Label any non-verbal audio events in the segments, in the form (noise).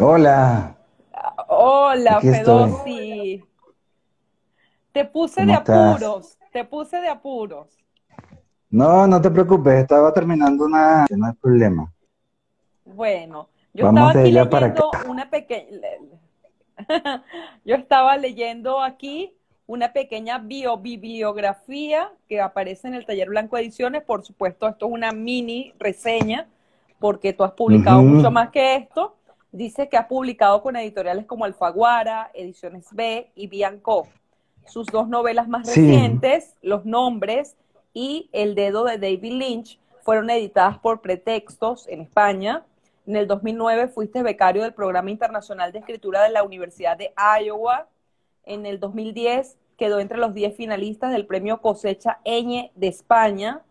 Hola. Hola, Aquí estoy. Fedosi. Te puse de apuros, te puse de apuros. No, no te preocupes, estaba terminando una... No hay problema. Bueno, yo estaba Vamos aquí allá para acá. leyendo una pequeña, (laughs) yo estaba leyendo aquí una pequeña bio bibliografía que aparece en el Taller Blanco Ediciones. Por supuesto, esto es una mini reseña porque tú has publicado mucho más que esto. Dice que has publicado con editoriales como Alfaguara, Ediciones B y Bianco. Sus dos novelas más Sí. recientes, Los Nombres y El Dedo de David Lynch, fueron editadas por Pretextos en España. En el 2009 fuiste becario del Programa Internacional de Escritura de la Universidad de Iowa. En el 2010 quedó entre los 10 finalistas del premio Cosecha Eñe de España.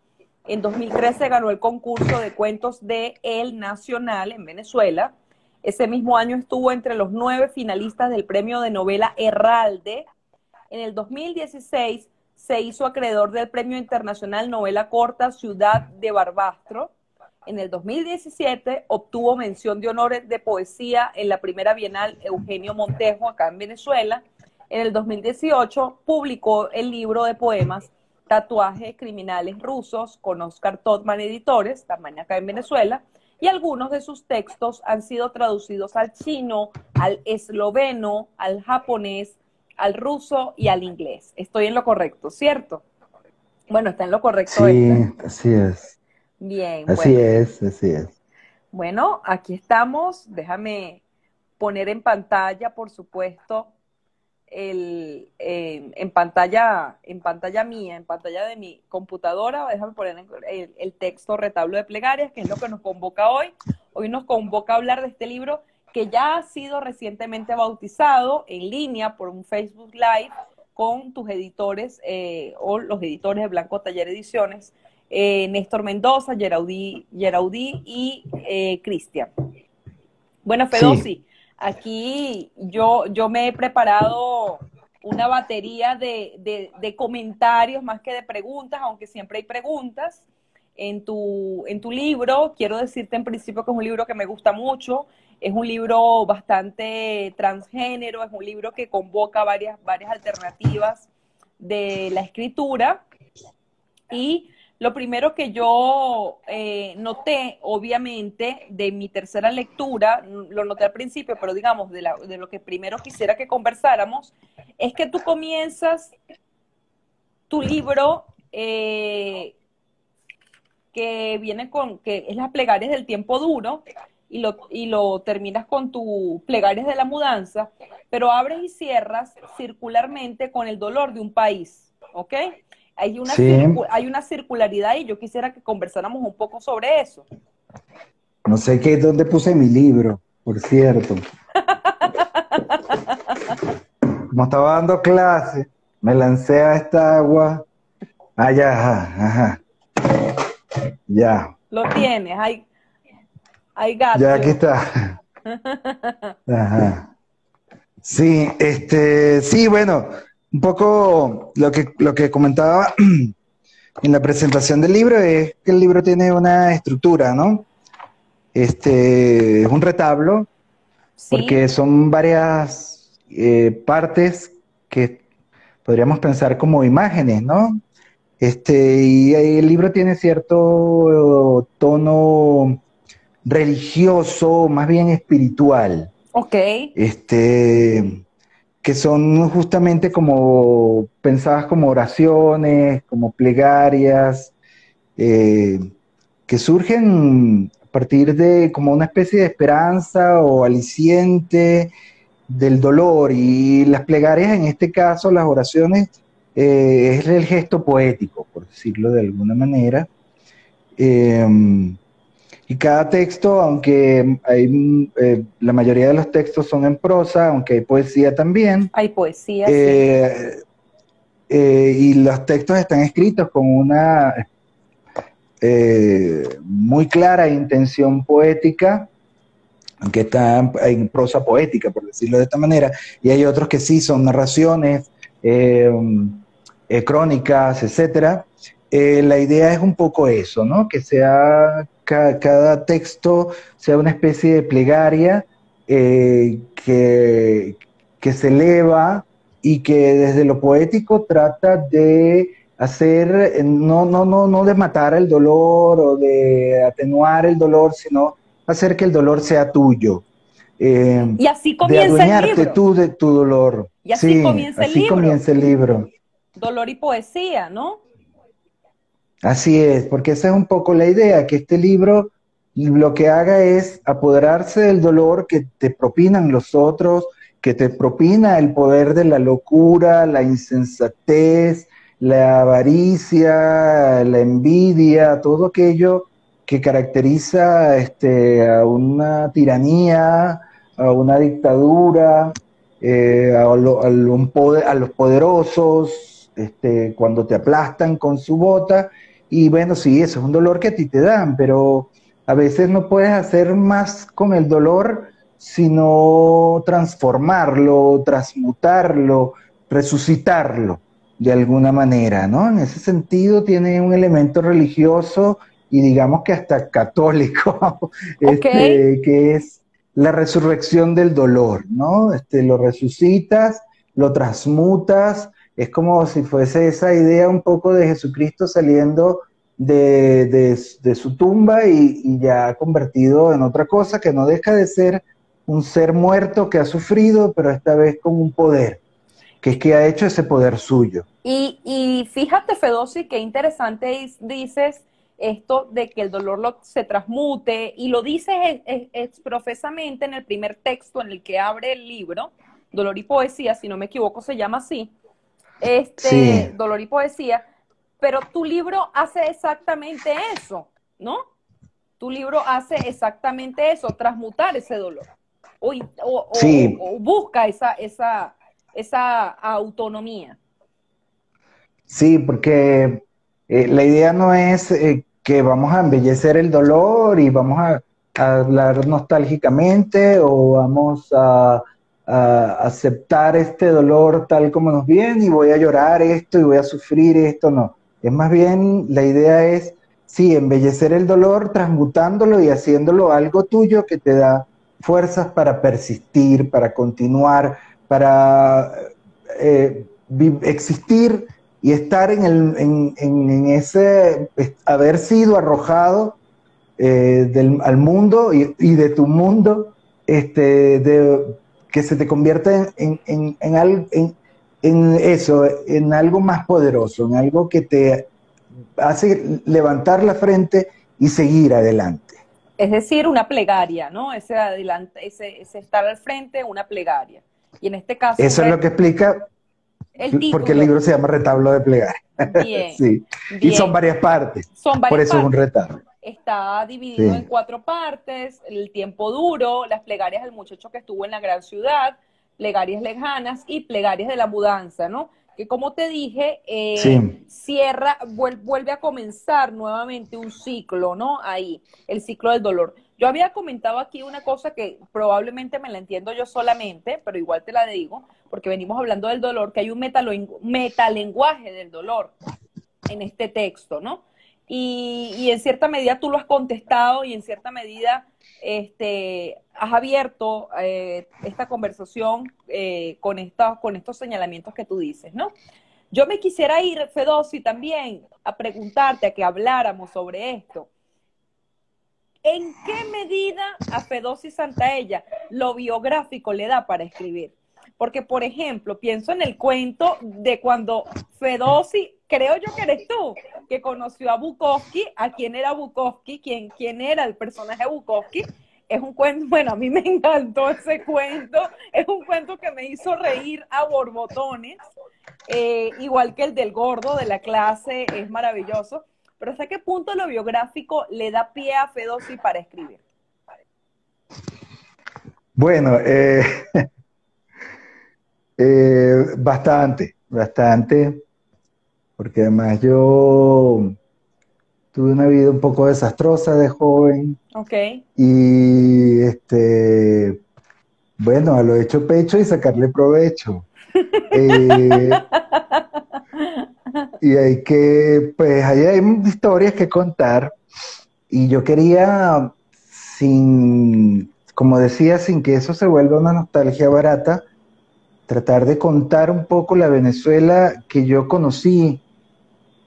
En 2013 ganó el concurso de cuentos de El Nacional en Venezuela. Ese mismo año estuvo entre los nueve finalistas del premio de novela Herralde. En el 2016 se hizo acreedor del Premio Internacional Novela Corta Ciudad de Barbastro. En el 2017 obtuvo mención de honores de poesía en la primera Bienal Eugenio Montejo acá en Venezuela. En el 2018 publicó el libro de poemas Tatuajes Criminales Rusos con Oscar Todman Editores, también acá en Venezuela, y algunos de sus textos han sido traducidos al chino, al esloveno, al japonés, al ruso y al inglés. Estoy en lo correcto, ¿cierto? Bueno, está en lo correcto. Sí, esta. así es. Bien, Así bueno. es, así es. Bueno, aquí estamos. Déjame poner en pantalla, por supuesto, el, eh, en pantalla, en pantalla mía, en pantalla de mi computadora. Déjame poner el, el texto retablo de plegarias, que es lo que nos convoca hoy. Hoy nos convoca a hablar de este libro que ya ha sido recientemente bautizado en línea por un Facebook Live con tus editores eh, o los editores de Blanco Taller Ediciones, eh, Néstor Mendoza, Geraudí, Geraudí y eh, Cristian. Bueno, Fedosi, aquí yo, yo me he preparado una batería de, de- comentarios más que de preguntas, aunque siempre hay preguntas. En tu, en tu libro, quiero decirte en principio que es un libro que me gusta mucho, es un libro bastante transgénero, es un libro que convoca varias, varias alternativas de la escritura. Y lo primero que yo eh, noté, obviamente, de mi tercera lectura, lo noté al principio, pero digamos, de, lo que primero quisiera que conversáramos, es que tú comienzas tu libro eh, que viene con, que es las plegarias del tiempo duro, y lo, y lo terminas con tu plegarias de la mudanza, pero abres y cierras circularmente con el dolor de un país, ¿ok? Hay una, Sí. hay una circularidad y yo quisiera que conversáramos un poco sobre eso. No sé qué, dónde puse mi libro, por cierto. Como estaba dando clase, me lancé a esta agua. Ah, ya, ajá, ajá. Ya, Lo tienes, hay, hay gato. ya aquí está. (laughs) Ajá. Sí, este, sí, bueno, un poco lo que, lo que comentaba (clears throat) en la presentación del libro es que el libro tiene una estructura, ¿no? Este, es un retablo, Sí, porque son varias eh, partes que podríamos pensar como imágenes, ¿no? Este, y el libro tiene cierto eh, tono religioso, más bien espiritual ok, este, que son justamente como pensadas como oraciones, como plegarias, eh, que surgen a partir de como una especie de esperanza o aliciente del dolor. Y las plegarias, en este caso, las oraciones, eh, es el gesto poético, por decirlo de alguna manera. Em, y cada texto, aunque hay, eh, la mayoría de los textos son en prosa, aunque hay poesía también, hay poesía, sí. eh, eh, y los textos están escritos con una muy clara intención poética, aunque está en prosa poética, por decirlo de esta manera, y hay otros que sí son narraciones, crónicas, etcétera. Eh, la idea es un poco eso, ¿no? Que sea ca- cada texto sea una especie de plegaria eh, que, que se eleva y que desde lo poético trata de hacer, no, no, no, no de matar el dolor o de atenuar el dolor, sino hacer que el dolor sea tuyo. Eh, y así comienza el libro. tú de tu dolor. Y así, comienza, el así comienza el libro. Dolor y poesía, ¿no? Así es, porque esa es un poco la idea, que este libro lo que haga es apoderarse del dolor que te propinan los otros, que te propina el poder de la locura, la insensatez, la avaricia, la envidia, todo aquello que caracteriza este, a una tiranía, a una dictadura, eh, a, los poderosos, este, cuando te aplastan con su bota. Y bueno, sí, eso es un dolor que a ti te dan, pero a veces no puedes hacer más con el dolor sino transformarlo, transmutarlo, resucitarlo de alguna manera, ¿no? En ese sentido tiene un elemento religioso y digamos que hasta católico, (laughs) este, que es la resurrección del dolor, ¿no? Este, lo resucitas, lo transmutas, es como si fuese esa idea un poco de Jesucristo saliendo de, su tumba y, y, ya convertido en otra cosa que no deja de ser un ser muerto que ha sufrido, pero esta vez con un poder, que es que ha hecho ese poder suyo. Y, fíjate, Fedosi, qué interesante dices esto de que el dolor se transmute, y lo dices profesamente en el primer texto en el que abre el libro, Dolor y Poesía, si no me equivoco, se llama así. Este, Dolor y Poesía, pero tu libro hace exactamente eso, ¿no? Tu libro hace exactamente eso, transmutar ese dolor. O, o busca esa, esa, esa autonomía. Sí, porque eh, la idea no es eh, que vamos a embellecer el dolor y vamos a, hablar nostálgicamente o vamos a, aceptar este dolor tal como nos viene y voy a llorar esto y voy a sufrir esto, no. Es más bien, la idea es, sí, embellecer el dolor, transmutándolo y haciéndolo algo tuyo que te da fuerzas para persistir, para continuar, para eh, existir y estar en, el, en, ese, haber sido arrojado eh, del, al mundo y, de tu mundo, este, de, que se te convierta en, en, en, eso, en algo más poderoso, en algo que te hace levantar la frente y seguir adelante. Es decir, una plegaria, ¿no? Ese, adelante, ese, ese estar al frente, una plegaria. Y en este caso... Eso es lo que explica porque el libro se llama Retablo de Plegaria. Bien, (laughs) sí. Y son varias partes. Son varias Por eso es un retablo. Está dividido en cuatro partes, el tiempo duro, las plegarias del muchacho que estuvo en la gran ciudad, plegarias lejanas y plegarias de la mudanza, ¿no? Que como te dije, eh, cierra, vuelve a comenzar nuevamente un ciclo, ¿no? Ahí, el ciclo del dolor. Yo había comentado aquí una cosa que probablemente me la entiendo yo solamente, pero igual te la digo, porque venimos hablando del dolor, que hay un metalenguaje del dolor en este texto, ¿no? Y, en cierta medida tú lo has contestado y en cierta medida este, has abierto eh, esta conversación eh, con, con estos señalamientos que tú dices, ¿no? Yo me quisiera ir, Fedosi, también a preguntarte, a que habláramos sobre esto. ¿En qué medida a Fedosi Santaella lo biográfico le da para escribir? Porque, por ejemplo, pienso en el cuento de cuando Fedosi, creo yo que eres tú, que conoció a Bukowski, a quién era Bukowski, quién, quién era el personaje Bukowski. Es un cuento, bueno, a mí me encantó ese cuento, es un cuento que me hizo reír a borbotones, eh, igual que el del gordo de la clase, es maravilloso. Pero ¿hasta qué punto lo biográfico le da pie a Fedosi para escribir? Bueno, eh, (laughs) eh, bastante, bastante, porque además yo tuve una vida un poco desastrosa de joven. Ok. Y este, bueno, a lo hecho pecho y sacarle provecho. (laughs) Eh, y hay que, pues ahí hay historias que contar. Y yo quería, sin, como decía, sin que eso se vuelva una nostalgia barata, tratar de contar un poco la Venezuela que yo conocí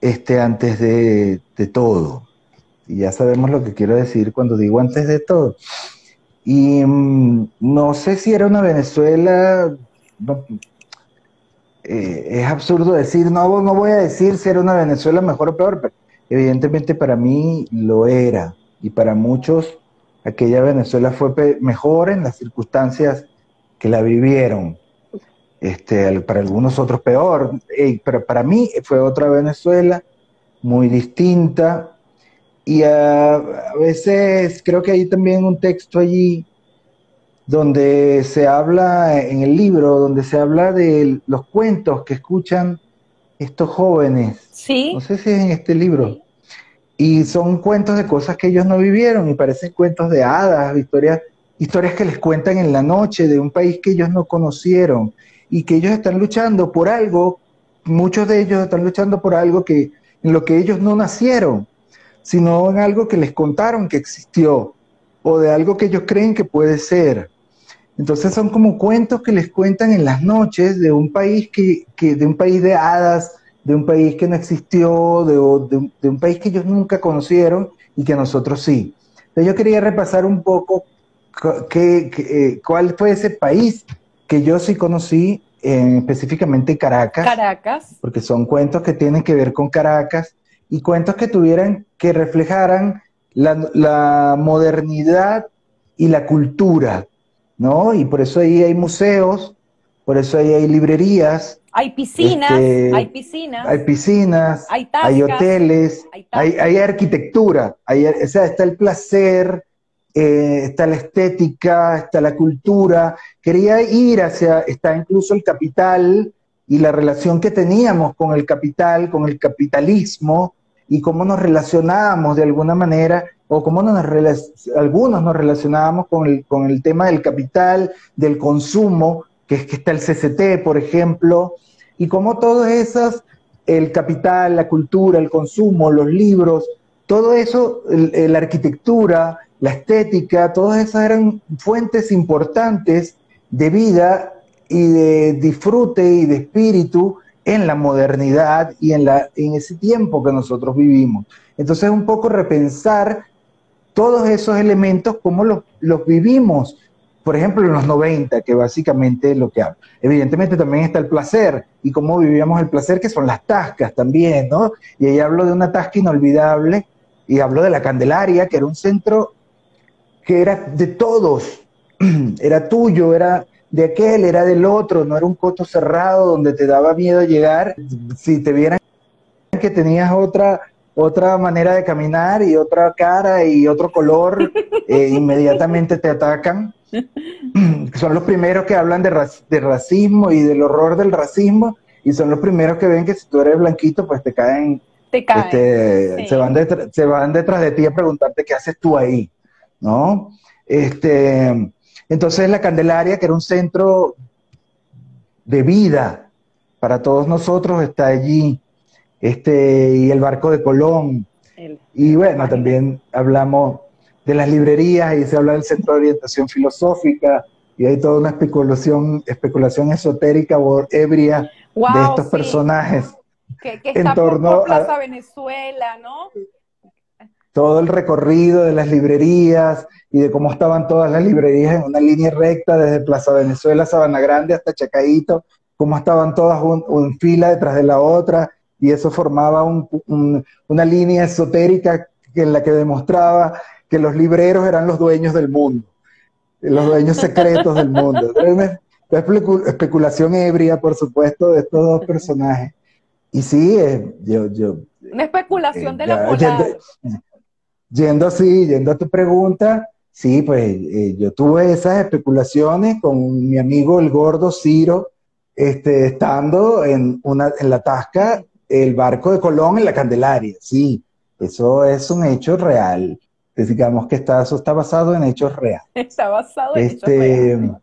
este, antes de, todo. Y ya sabemos lo que quiero decir cuando digo antes de todo. Y mm, no sé si era una Venezuela, eh, es absurdo decir, no, no voy a decir si era una Venezuela mejor o peor, pero evidentemente para mí lo era. Y para muchos aquella Venezuela fue mejor en las circunstancias que la vivieron. Este, para algunos otros peor, pero para mí fue otra Venezuela muy distinta. Y a, veces creo que hay también un texto allí donde se habla, en el libro, donde se habla de los cuentos que escuchan estos jóvenes. Sí. No sé si es en este libro. Y son cuentos de cosas que ellos no vivieron y parecen cuentos de hadas, historias, historias que les cuentan en la noche de un país que ellos no conocieron y que ellos están luchando por algo, muchos de ellos están luchando por algo que en lo que ellos no nacieron, sino en algo que les contaron que existió o de algo que ellos creen que puede ser. Entonces son como cuentos que les cuentan en las noches de un país que, que de un país de hadas, de un país que no existió, de, de, un país que ellos nunca conocieron y que nosotros sí. Entonces yo quería repasar un poco qué, eh, cuál fue ese país que yo sí conocí, eh, específicamente Caracas. Caracas. Porque son cuentos que tienen que ver con Caracas y cuentos que tuvieran, que reflejaran la, la modernidad y la cultura, ¿no? Y por eso ahí hay museos, por eso ahí hay librerías, hay piscinas, este, hay piscinas. Hay piscinas, hay, hoteles, hay, arquitectura, hay, o sea, está el placer, eh, está la estética, está la cultura. Quería ir hacia, está incluso el capital y la relación que teníamos con el capital, con el capitalismo y cómo nos relacionábamos de alguna manera o cómo nos algunos nos relacionábamos con el, con el tema del capital, del consumo, que es que está el CCT, por ejemplo, y como todas esas, el capital, la cultura, el consumo, los libros, todo eso, la arquitectura, la estética, todas esas eran fuentes importantes de vida y de disfrute y de espíritu en la modernidad y en, la, en ese tiempo que nosotros vivimos. Entonces, un poco repensar todos esos elementos, cómo los, los vivimos por ejemplo, en los 90, que básicamente es lo que hablo. Evidentemente también está el placer y cómo vivíamos el placer, que son las tascas también, ¿no? Y ahí hablo de una tasca inolvidable y hablo de la Candelaria, que era un centro que era de todos, (clears throat) era tuyo, era de aquel, era del otro, no era un coto cerrado donde te daba miedo llegar. Si te vieran que tenías otra otra manera de caminar y otra cara y otro color, (laughs) eh, inmediatamente te atacan. (clears throat) son los primeros que hablan de, racismo y del horror del racismo y son los primeros que ven que si tú eres blanquito, pues te caen. Te caen. Este, se, van detrás, se van detrás de ti a preguntarte qué haces tú ahí, ¿no? Este, entonces la Candelaria, que era un centro de vida para todos nosotros, está allí este, y el barco de Colón. y bueno, también hablamos de las librerías y se habla del centro de orientación filosófica y hay toda una especulación, especulación esotérica o ebria de estos personajes. Que, está en torno por Plaza Venezuela, ¿no? Todo el recorrido de las librerías y de cómo estaban todas las librerías en una línea recta desde Plaza Venezuela, Sabana Grande hasta Chacaito, cómo estaban todas en fila detrás de la otra, y eso formaba una línea esotérica en la que demostraba que los libreros eran los dueños del mundo, los dueños secretos del mundo. Especulación ebria, por supuesto, de estos dos personajes. Y sí, eh, yo, yo... Una especulación eh, de la polar. Yendo, así, yendo a tu pregunta, sí, pues eh, yo tuve esas especulaciones con mi amigo el gordo Ciro, este, estando en, una, en la tasca el barco de Colón en la Candelaria, sí, eso es un hecho real. digamos que está, eso está basado en hechos reales. (laughs) Está basado en hechos este, reales.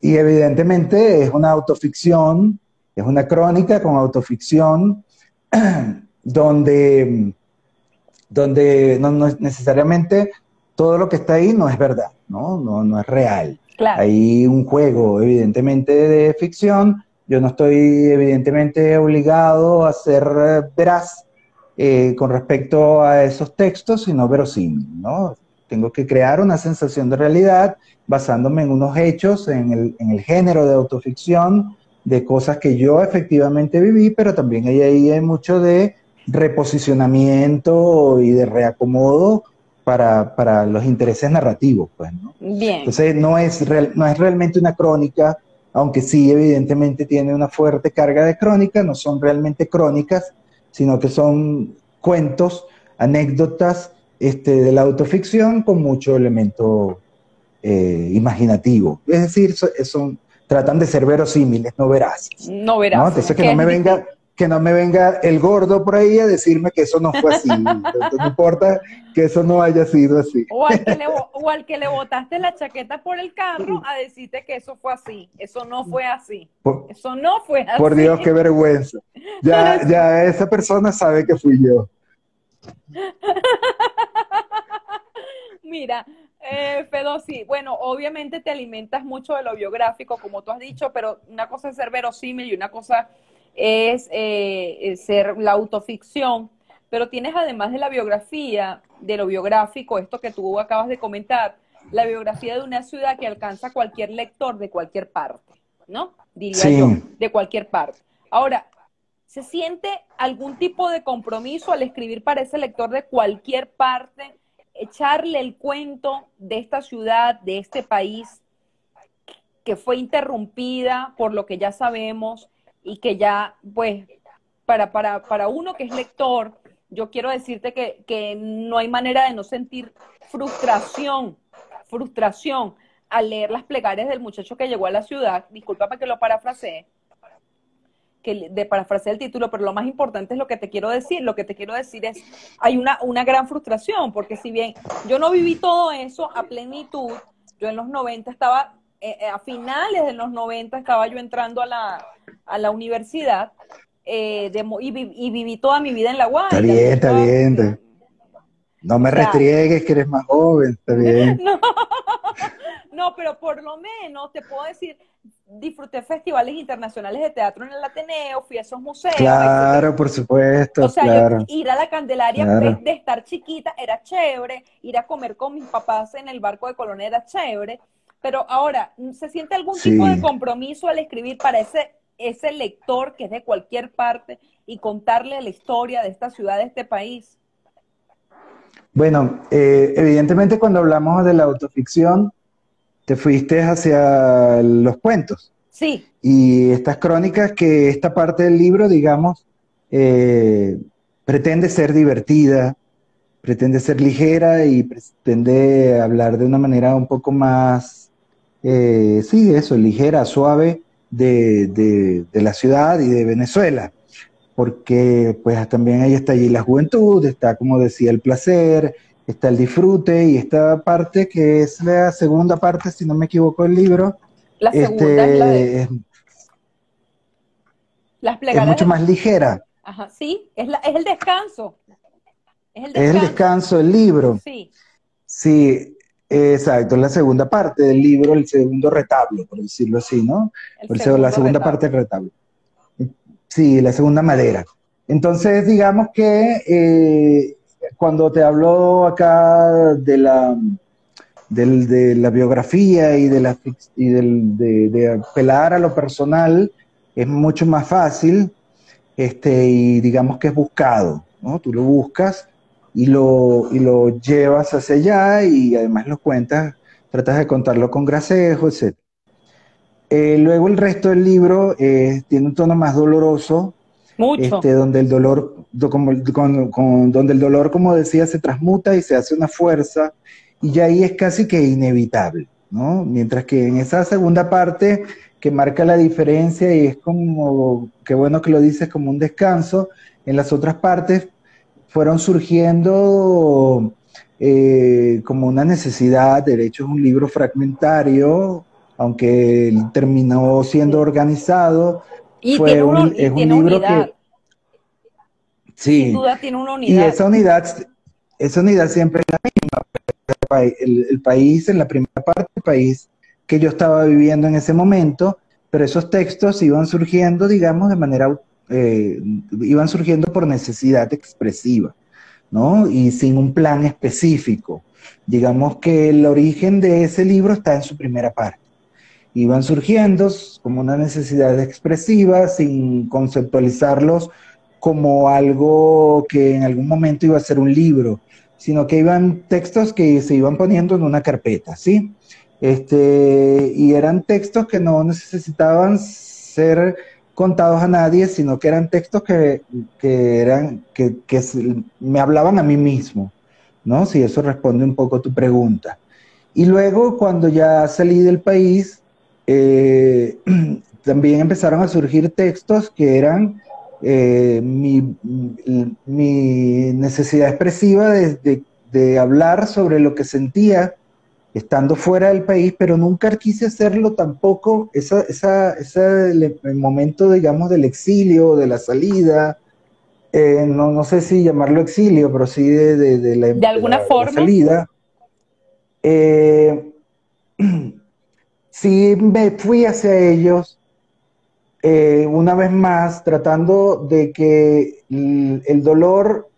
Y evidentemente es una autoficción, es una crónica con autoficción, (clears throat) donde, donde no, necesariamente todo lo que está ahí no es verdad, ¿no? No, no es real. Claro. Hay un juego, evidentemente, de ficción. Yo no estoy, evidentemente, obligado a ser eh, veraz eh, con respecto a esos textos, sino verosímil, ¿no? Tengo que crear una sensación de realidad basándome en unos hechos, en el, en el género de autoficción, de cosas que yo efectivamente viví, pero también hay ahí hay mucho de reposicionamiento y de reacomodo para, para los intereses narrativos, pues, ¿no? Bien. Entonces no es, real- no es realmente una crónica, aunque sí evidentemente tiene una fuerte carga de crónica, no son realmente crónicas, sino que son cuentos, anécdotas este, de la autoficción con mucho elemento eh, imaginativo. Es decir, so- son, tratan de ser verosímiles, no veraces. No. Entonces que no me venga que no me venga el gordo por ahí a decirme que eso no fue así. (laughs) Entonces, no importa que eso no haya sido así. O al, que le, o al que le botaste la chaqueta por el carro a decirte que eso fue así. Eso no fue así. Por, Eso no fue así. por Dios, qué vergüenza. Ya, ya esa persona sabe que fui yo. (laughs) Mira, eh, Fedo, sí, bueno, obviamente te alimentas mucho de lo biográfico, como tú has dicho, pero una cosa es ser verosímil y una cosa es eh, eh, ser la autoficción. Pero tienes además de la biografía, de lo biográfico, esto que tú acabas de comentar, la biografía de una ciudad que alcanza a cualquier lector de cualquier parte, ¿no? Diría Sí. yo, de cualquier parte. Ahora, ¿se siente algún tipo de compromiso al escribir para ese lector de cualquier parte, echarle el cuento de esta ciudad, de este país, que fue interrumpida por lo que ya sabemos y que ya, pues, para, para, para uno que es lector, yo quiero decirte que, que no hay manera de no sentir frustración, frustración al leer las plegarias del muchacho que llegó a la ciudad, discúlpame que lo parafrasee, que de el título, pero lo más importante es lo que te quiero decir. Lo que te quiero decir es, hay una, una gran frustración, porque si bien yo no viví todo eso a plenitud, yo en los 90 estaba, eh, eh, a finales de los 90 estaba yo entrando a la, a la universidad eh, de y, vi- y viví toda mi vida en la Guaira. Está bien, está bien. está- No me O sea- restriegues que eres más joven, está (laughs) bien. No, (laughs) no, pero por lo menos te puedo decir, disfruté festivales internacionales de teatro en el Ateneo, fui a esos museos. Claro, por supuesto, O sea, claro. yo, ir a la Candelaria Claro. de estar chiquita era chévere, ir a comer con mis papás en el barco de Colón era chévere, pero ahora, ¿se siente algún Sí. tipo de compromiso al escribir para ese, ese lector que es de cualquier parte y contarle la historia de esta ciudad, de este país? Bueno, eh, evidentemente cuando hablamos de la autoficción, te fuiste hacia los cuentos. Sí, Y estas crónicas que esta parte del libro, digamos, eh, pretende ser divertida, pretende ser ligera y pretende hablar de una manera un poco más, eh, sí, eso, ligera, suave de, de- de la ciudad y de Venezuela. Porque pues también ahí está allí la juventud, está, como decía, el placer, está el disfrute y esta parte que es la segunda parte, si no me equivoco, del libro, la segunda es la de este, es, las es mucho más ligera. Ajá, sí, es, la, es el descanso. Es el Es descanso. el descanso del libro. Sí, Sí, exacto, es la segunda parte del libro, el segundo retablo, por decirlo así, ¿no? el Por eso segundo la segunda retablo. parte del retablo. Sí, la segunda madera. Entonces, digamos que eh, cuando te hablo acá de la, del- de la biografía y, de, la, y del- de, de apelar a lo personal, es mucho más fácil este, y digamos que es buscado, ¿no? Tú lo buscas y lo, y lo llevas hacia allá y además lo cuentas, tratas de contarlo con gracejo, etc. Eh, luego el resto del libro eh, tiene un tono más doloroso, mucho. este, donde el dolor, do- como- con- con- donde el dolor, como decía, se transmuta y se hace una fuerza, y ya ahí es casi que inevitable, ¿no? Mientras que en esa segunda parte que marca la diferencia y es como, qué bueno que lo dices, como un descanso, en las otras partes fueron surgiendo eh, como una necesidad, de hecho es un libro fragmentario, aunque terminó siendo organizado, y fue tiene, un- y es un tiene libro unidad. que- Sí, Sin duda tiene una y unidad. esa unidad, esa unidad siempre es la misma. el, país, en la primera parte del país que yo estaba viviendo en ese momento, pero esos textos iban surgiendo, digamos, de manera, eh, iban surgiendo por necesidad expresiva, ¿no? Y sin un plan específico. Digamos que el origen de ese libro está en su primera parte. Iban surgiendo como una necesidad expresiva, sin conceptualizarlos como algo que en algún momento iba a ser un libro, sino que iban textos que se iban poniendo en una carpeta, ¿sí? Este, y eran textos que no necesitaban ser contados a nadie, sino que eran textos que, eran, que, me hablaban a mí mismo, ¿no? Si eso responde un poco a tu pregunta. Y luego, cuando ya salí del país, eh, (clears throat) también empezaron a surgir textos que eran eh, mi, necesidad expresiva de, hablar sobre lo que sentía estando fuera del país, pero nunca quise hacerlo tampoco, esa, esa, ese momento, digamos, del exilio, de la salida, eh, no, no, sé si llamarlo exilio, pero sí de, de, la, ¿De alguna forma? salida. Eh, (clears throat) sí me fui hacia ellos eh, una vez más, tratando de que el, dolor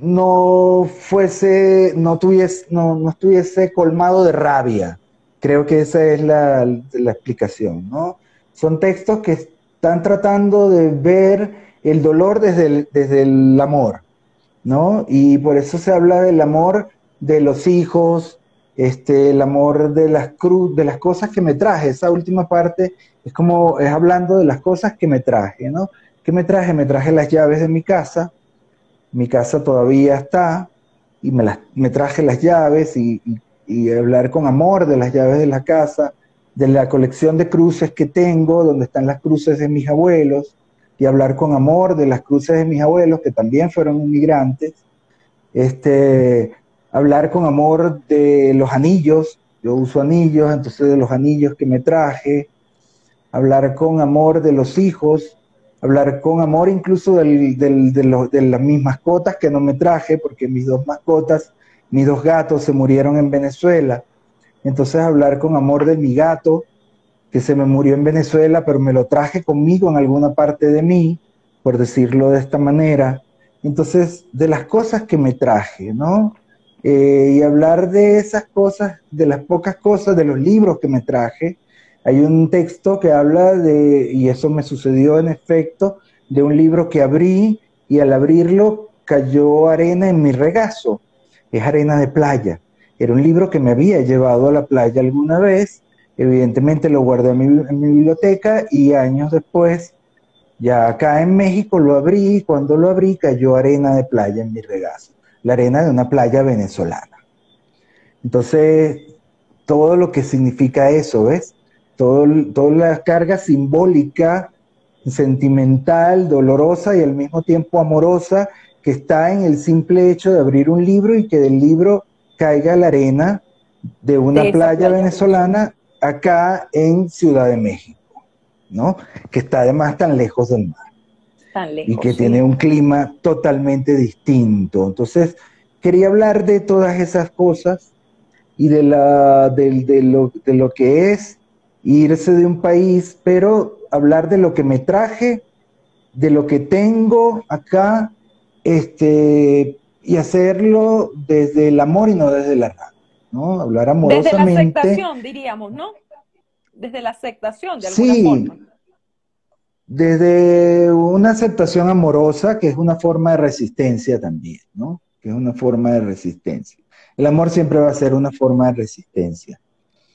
no fuese, no, tuviese, no, estuviese colmado de rabia. Creo que esa es la, explicación, ¿no? Son textos que están tratando de ver el dolor desde el, desde el amor, ¿no? Y por eso se habla del amor de los hijos, este, el amor de las cruz, de las cosas que me traje. Esa última parte es como, es hablando de las cosas que me traje, ¿no? ¿Qué me traje? Me traje las llaves de mi casa, mi casa todavía está, y me, las, me traje las llaves y, y, hablar con amor de las llaves de la casa, de la colección de cruces que tengo, donde están las cruces de mis abuelos, y hablar con amor de las cruces de mis abuelos, que también fueron inmigrantes, este, hablar con amor de los anillos, yo uso anillos, entonces de los anillos que me traje, hablar con amor de los hijos, hablar con amor incluso de, las mis mascotas que no me traje, porque mis dos mascotas, mis dos gatos se murieron en Venezuela. Entonces hablar con amor de mi gato, que se me murió en Venezuela, pero me lo traje conmigo en alguna parte de mí, por decirlo de esta manera. Entonces, de las cosas que me traje, ¿no? Eh, y hablar de esas cosas, de las pocas cosas, de los libros que me traje, hay un texto que habla de, y eso me sucedió en efecto, de un libro que abrí y al abrirlo cayó arena en mi regazo. Es arena de playa. Era un libro que me había llevado a la playa alguna vez. Evidentemente lo guardé en mi, biblioteca y años después, ya acá en México lo abrí y cuando lo abrí cayó arena de playa en mi regazo. La arena de una playa venezolana. Entonces, todo lo que significa eso, ¿ves? Toda la carga simbólica, sentimental, dolorosa y al mismo tiempo amorosa que está en el simple hecho de abrir un libro y que del libro caiga la arena de una playa, venezolana acá en Ciudad de México, ¿no? Que está además tan lejos del mar. Tan lejos, y que tiene un clima totalmente distinto. Entonces, quería hablar de todas esas cosas y de, la, de, lo, de lo que es irse de un país, pero hablar de lo que me traje, de lo que tengo acá, este, y hacerlo desde el amor y no desde la rabia, ¿no? Hablar amorosamente. Desde la aceptación, diríamos, ¿no? Desde la aceptación, de alguna sí, forma. Desde una aceptación amorosa, que es una forma de resistencia también, ¿no? Que es una forma de resistencia. El amor siempre va a ser una forma de resistencia.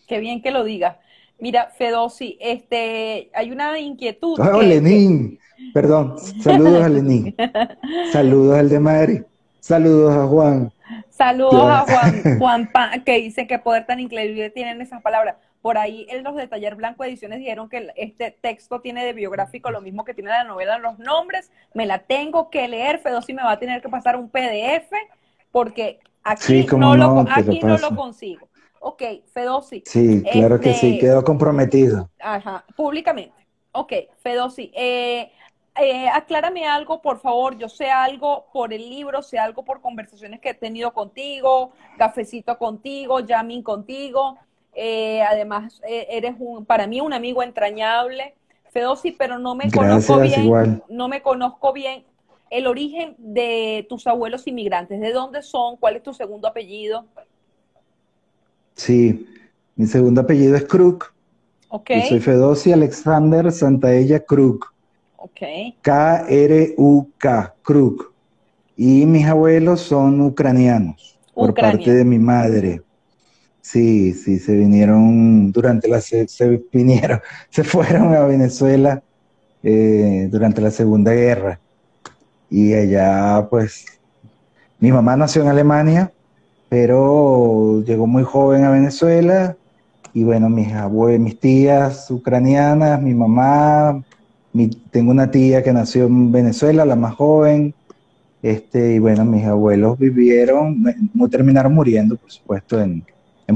Qué bien que lo digas. Mira, Fedosi, este, hay una inquietud. Oh, Lenín, perdón, (laughs) saludos a Lenín. Saludos al de Madrid. Saludos a Juan. Saludos a Juan, (laughs) Juan que dice que poder tan increíble tienen esas palabras. Por ahí en los de Taller Blanco Ediciones dijeron que este texto tiene de biográfico lo mismo que tiene la novela los nombres. Me la tengo que leer. Fedosi me va a tener que pasar un PDF porque aquí, no, lo, aquí no lo consigo ok, Fedosi. Sí, claro que sí, este, quedó comprometido. Ajá, públicamente. Ok, Fedosi, eh, eh, aclárame algo, por favor. Yo sé algo por el libro, sé algo por conversaciones que he tenido contigo, cafecito contigo, jamming contigo. Eh, además, eh, eres un, para mí un amigo entrañable, Fedosi, pero no me conozco bien. No me conozco bien el origen de tus abuelos inmigrantes. ¿De dónde son? ¿Cuál es tu segundo apellido? Sí, mi segundo apellido es Kruk. Okay. Yo soy Fedosi Alexander Santaella Kruk. K-R-U-K, Kruk. Y mis abuelos son ucranianos, por parte de mi madre. Sí, sí, se vinieron durante la, se, vinieron, (laughs) se fueron a Venezuela eh, durante la Segunda Guerra. Y allá, pues, mi mamá nació en Alemania, pero llegó muy joven a Venezuela. Y bueno, mis abuelos, mis tías ucranianas, mi mamá, tengo una tía que nació en Venezuela, la más joven, este, y bueno, mis abuelos vivieron, terminaron muriendo, por supuesto, en,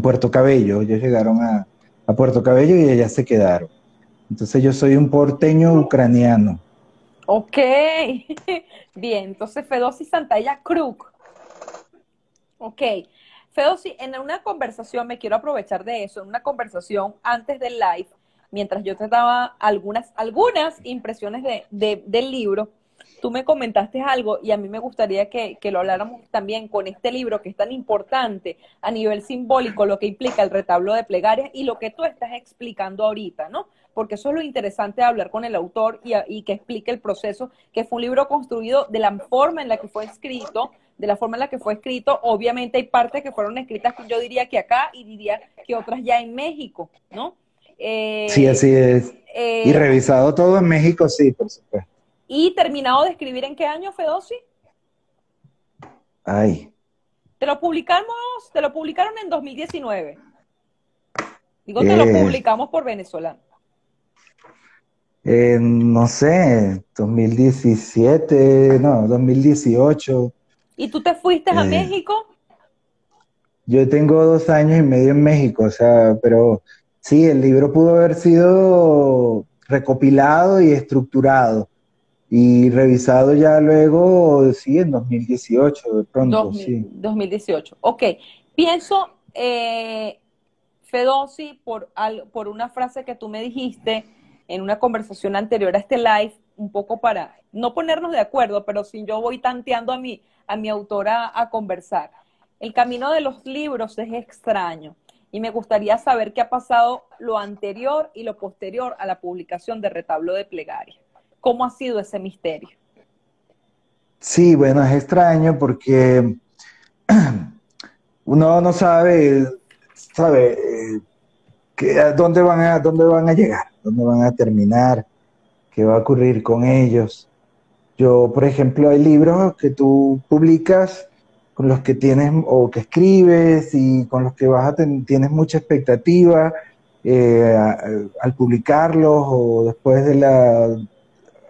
Puerto Cabello. Ellos llegaron a, Puerto Cabello y allá se quedaron. Entonces yo soy un porteño ucraniano. Ok, (laughs) bien, entonces Fedosi Santalla Kruk. Ok, Fedosi, en una conversación, me quiero aprovechar de eso, en una conversación antes del live, mientras yo te daba algunas, algunas impresiones de, del libro, tú me comentaste algo y a mí me gustaría que, lo habláramos también con este libro que es tan importante a nivel simbólico, lo que implica el retablo de plegarias y lo que tú estás explicando ahorita, ¿no? Porque eso es lo interesante de hablar con el autor y, y que explique el proceso, que fue un libro construido de la forma en la que fue escrito, de la forma en la que fue escrito. Obviamente hay partes que fueron escritas, yo diría que acá y diría que otras ya en México, ¿no? Eh, sí, así es. Eh, y revisado todo en México, sí, por supuesto. ¿Y terminado de escribir en qué año, Fedosi? Ay. Te lo publicamos, te lo publicaron en 2019. Digo, te lo eh. publicamos por venezolano. No sé, 2017, no, 2018. ¿Y tú te fuiste a México? Yo tengo dos años y medio en México, o sea, pero Sí, el libro pudo haber sido recopilado y estructurado y revisado ya luego, sí, en 2018, de pronto, sí. 2018, ok. Pienso, eh, Fedosi, por, por una frase que tú me dijiste en una conversación anterior a este live, un poco para no ponernos de acuerdo, pero si yo voy tanteando a mi, a mi autora a conversar. El camino de los libros es extraño y me gustaría saber qué ha pasado lo anterior y lo posterior a la publicación de Retablo de Plegaria. ¿Cómo ha sido ese misterio? Sí, bueno, es extraño porque (clears throat) uno no sabe, sabe eh, dónde van a dónde van a llegar, dónde van a terminar, qué va a ocurrir con ellos. Yo, por ejemplo, hay libros que tú publicas con los que tienes o que escribes y con los que vas a tienes mucha expectativa eh, al publicarlos o después de la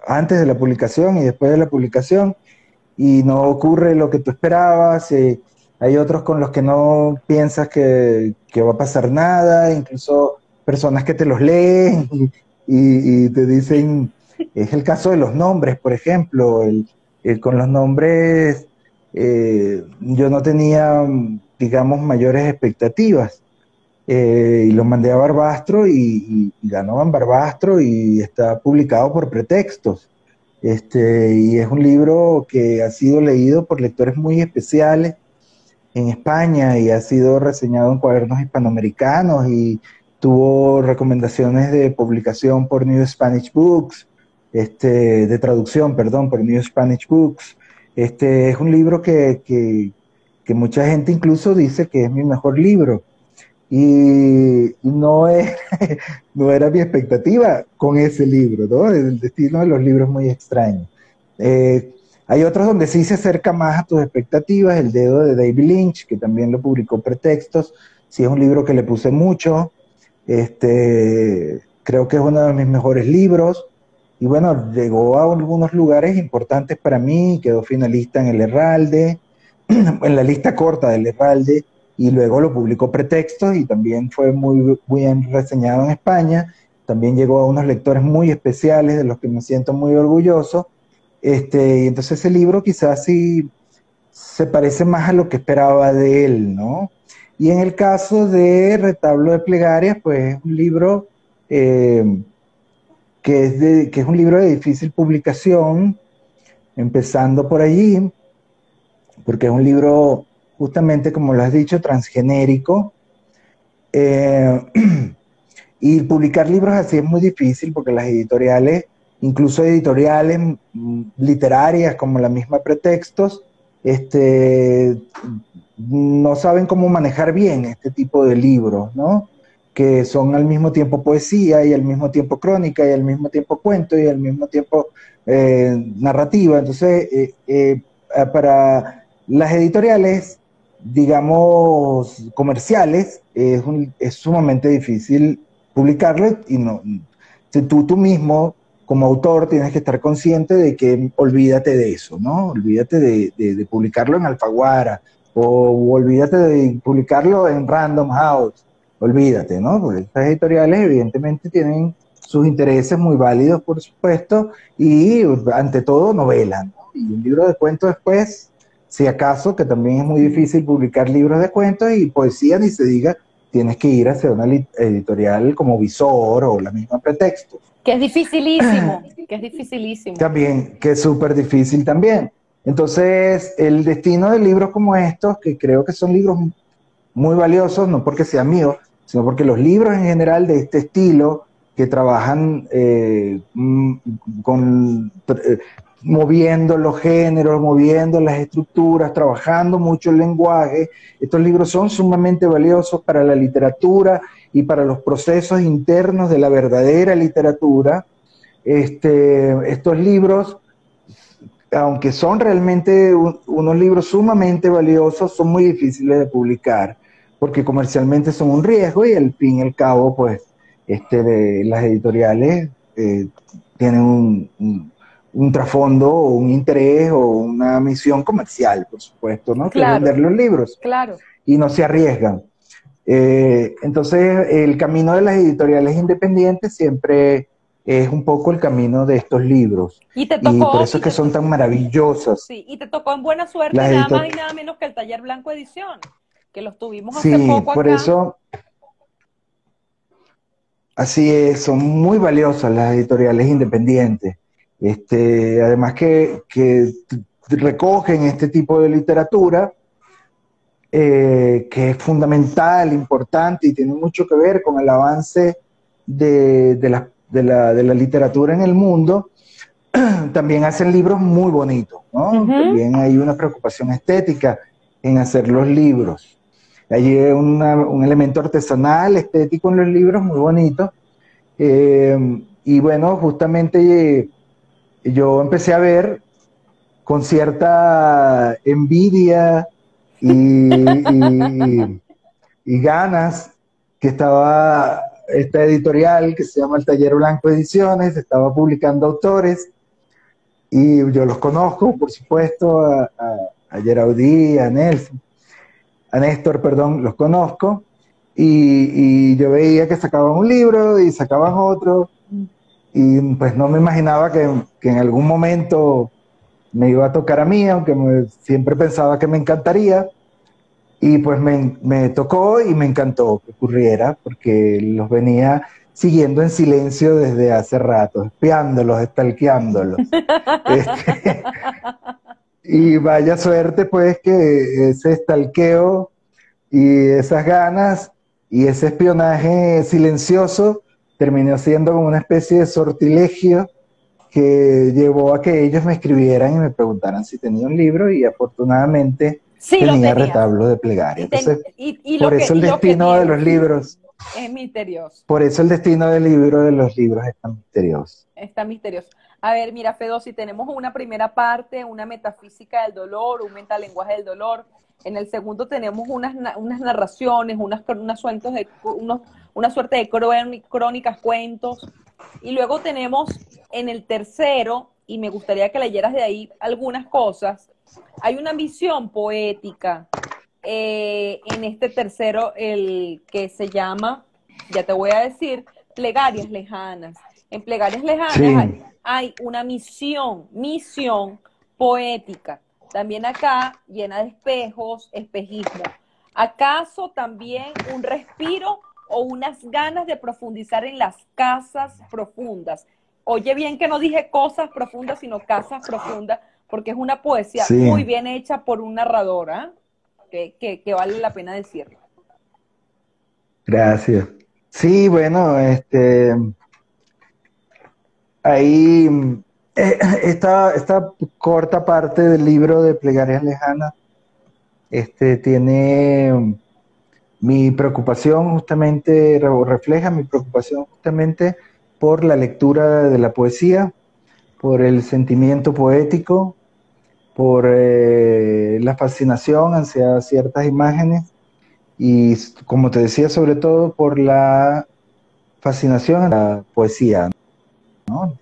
antes de la publicación y después de la publicación y no ocurre lo que tú esperabas. Eh, hay otros con los que no piensas que, va a pasar nada, incluso personas que te los leen (laughs) y, te dicen, es el caso de los nombres, por ejemplo, con los nombres eh, yo no tenía, digamos, mayores expectativas. Eh, y lo mandé a Barbastro y, ganó en Barbastro y está publicado por pretextos. Este, y es un libro que ha sido leído por lectores muy especiales en España y ha sido reseñado en cuadernos hispanoamericanos y tuvo recomendaciones de publicación por New Spanish Books, este, de traducción, perdón, por New Spanish Books. Este es un libro que, mucha gente incluso dice que es mi mejor libro. Y no, es, (laughs) no era mi expectativa con ese libro, ¿no? El destino de los libros es muy extraño. Eh, hay otros donde sí se acerca más a tus expectativas, El dedo de David Lynch, que también lo publicó Pretextos, sí es un libro que le puse mucho, este, creo que es uno de mis mejores libros, y bueno, llegó a algunos lugares importantes para mí, quedó finalista en el Herralde, (clears throat) en la lista corta del Herralde, y luego lo publicó Pretextos y también fue muy bien reseñado en España. también llegó a unos lectores muy especiales de los que me siento muy orgulloso. Este, y entonces ese libro quizás sí se parece más a lo que esperaba de él, ¿no? Y en el caso de Retablo de Plegarias, pues es un libro eh, que, es es un libro de difícil publicación, empezando por allí, porque es un libro justamente, como lo has dicho, transgenérico. Eh, (clears throat) y publicar libros así es muy difícil porque las editoriales, incluso editoriales mm, literarias como la misma Pretextos, este, no saben cómo manejar bien este tipo de libros, ¿no? Que son al mismo tiempo poesía y al mismo tiempo crónica y al mismo tiempo cuento y al mismo tiempo eh, narrativa. Entonces, eh, eh, para las editoriales, digamos, comerciales, es, es sumamente difícil publicarlo y no, tú, tú mismo como autor tienes que estar consciente de que olvídate de eso, ¿no? Olvídate de, publicarlo en Alfaguara o, olvídate de publicarlo en Random House, olvídate, ¿no? Porque estas editoriales evidentemente tienen sus intereses muy válidos, por supuesto, y ante todo novelan. ¿no? Y un libro de cuentos después, si acaso, que también es muy difícil publicar libros de cuentos y poesía, ni se diga, tienes que ir hacia una editorial como Visor o la misma Pretexto. Que es dificilísimo, (laughs) que es dificilísimo. También, que es súper difícil también. Entonces, el destino de libros como estos, que creo que son libros muy valiosos, no porque sean míos, sino porque los libros en general de este estilo, que trabajan eh, mm, con eh, moviendo los géneros, moviendo las estructuras, trabajando mucho el lenguaje. Estos libros son sumamente valiosos para la literatura y para los procesos internos de la verdadera literatura. Este, estos libros, aunque son realmente unos libros sumamente valiosos, son muy difíciles de publicar, porque comercialmente son un riesgo y al fin y al cabo, pues, este, las editoriales eh, tienen un un trasfondo o un interés o una misión comercial, por supuesto, ¿no? que vender los libros. Claro. Y no se arriesgan. Eh, entonces, el camino de las editoriales independientes siempre es un poco el camino de estos libros. Y, te tocó, por eso es que son tan maravillosas. Sí, y te tocó en buena suerte nada más y nada menos que el Taller Blanco Edición, que los tuvimos hace sí, poco por eso... Así es, son muy valiosas las editoriales independientes. Este, además que, recogen este tipo de literatura, eh, que es fundamental, importante y tiene mucho que ver con el avance de, la, literatura en el mundo, (clears throat) también hacen libros muy bonitos, ¿no? También hay una preocupación estética en hacer los libros. Hay un elemento artesanal, estético en los libros muy bonito. Eh, y bueno, justamente yo empecé a ver con cierta envidia y, ganas que estaba esta editorial que se llama El Taller Blanco Ediciones, estaba publicando autores y yo los conozco, por supuesto, a, a, a Nelson, a Néstor, perdón, los conozco y, y yo veía que sacaban un libro y sacaban otro y pues no me imaginaba que, en algún momento me iba a tocar a mí, aunque siempre pensaba que me encantaría. Y pues me, tocó y me encantó que ocurriera, porque los venía siguiendo en silencio desde hace rato, espiándolos, estalqueándolos. (laughs) Este, y vaya suerte pues que ese estalqueo y esas ganas y ese espionaje silencioso terminó siendo como una especie de sortilegio que llevó a que ellos me escribieran y me preguntaran si tenía un libro y afortunadamente tenía, retablo de plegaria. Entonces, por eso el destino de los libros es misterioso. Por eso el destino del libro de los libros es tan misterioso. Está misterioso. A ver, mira, Fedo, si tenemos una primera parte, una metafísica del dolor, un metalenguaje del dolor, en el segundo tenemos unas, unas narraciones, unas, unas de, unos, una suerte de crónicas, cuentos. Y luego tenemos en el tercero, y me gustaría que leyeras de ahí algunas cosas, hay una visión poética eh, en este tercero, el que se llama, ya te voy a decir, plegarias lejanas. En plegarias lejanas hay, una misión, misión poética. También acá llena de espejos, espejismo. ¿Acaso también un respiro o unas ganas de profundizar en las casas profundas? Oye bien que no dije cosas profundas, sino casas profundas, porque es una poesía muy bien hecha por un narrador, ¿ah? que, que, vale la pena decirlo. Gracias. Sí, bueno, este ahí eh, esta, esta corta parte del libro de Plegarias Lejanas este, tiene mi preocupación justamente, refleja mi preocupación justamente por la lectura de la poesía, por el sentimiento poético, por eh, la fascinación hacia ciertas imágenes y, como te decía, sobre todo por la fascinación a la poesía, ¿no?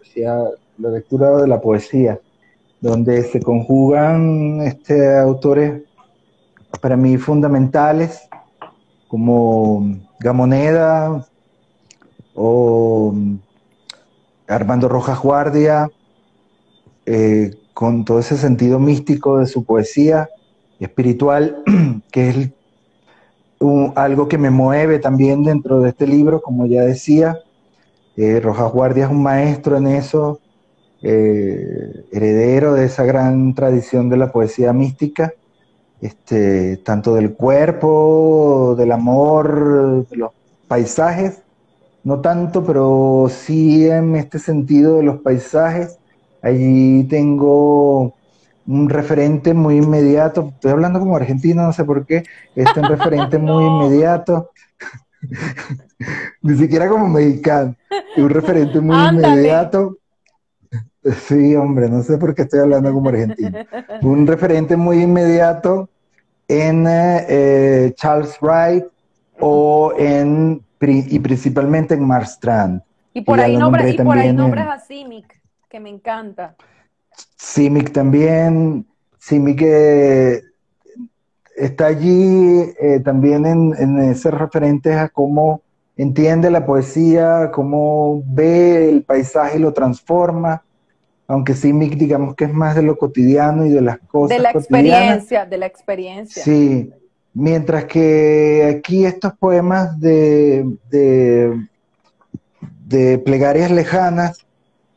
la lectura de la poesía, donde se conjugan este, autores para mí fundamentales como Gamoneda o Armando Rojas Guardia, eh, con todo ese sentido místico de su poesía espiritual, (clears throat) que es algo que me mueve también dentro de este libro, como ya decía. Eh, Rojas Guardia es un maestro en eso, eh, heredero de esa gran tradición de la poesía mística, este, tanto del cuerpo, del amor, de los paisajes, no tanto, pero sí en este sentido de los paisajes. Allí tengo un referente muy inmediato, estoy hablando como argentino, no sé por qué, este un referente (laughs) muy inmediato, (laughs) ni siquiera como mexicano, un referente muy inmediato. Sí, hombre, no sé por qué estoy hablando como argentino. (laughs) Un referente muy inmediato en eh, Charles Wright o en, y principalmente en Mark Strand. Y por ahí nombres, y por ahí nombres a Simic que me encanta. Simic también, Simic eh, está allí eh, también en, en ser referentes a cómo entiende la poesía, cómo ve el paisaje y lo transforma, aunque Simic digamos que es más de lo cotidiano y de las cosas. De la experiencia, de la experiencia. Sí, mientras que aquí estos poemas de, de, de plegarias lejanas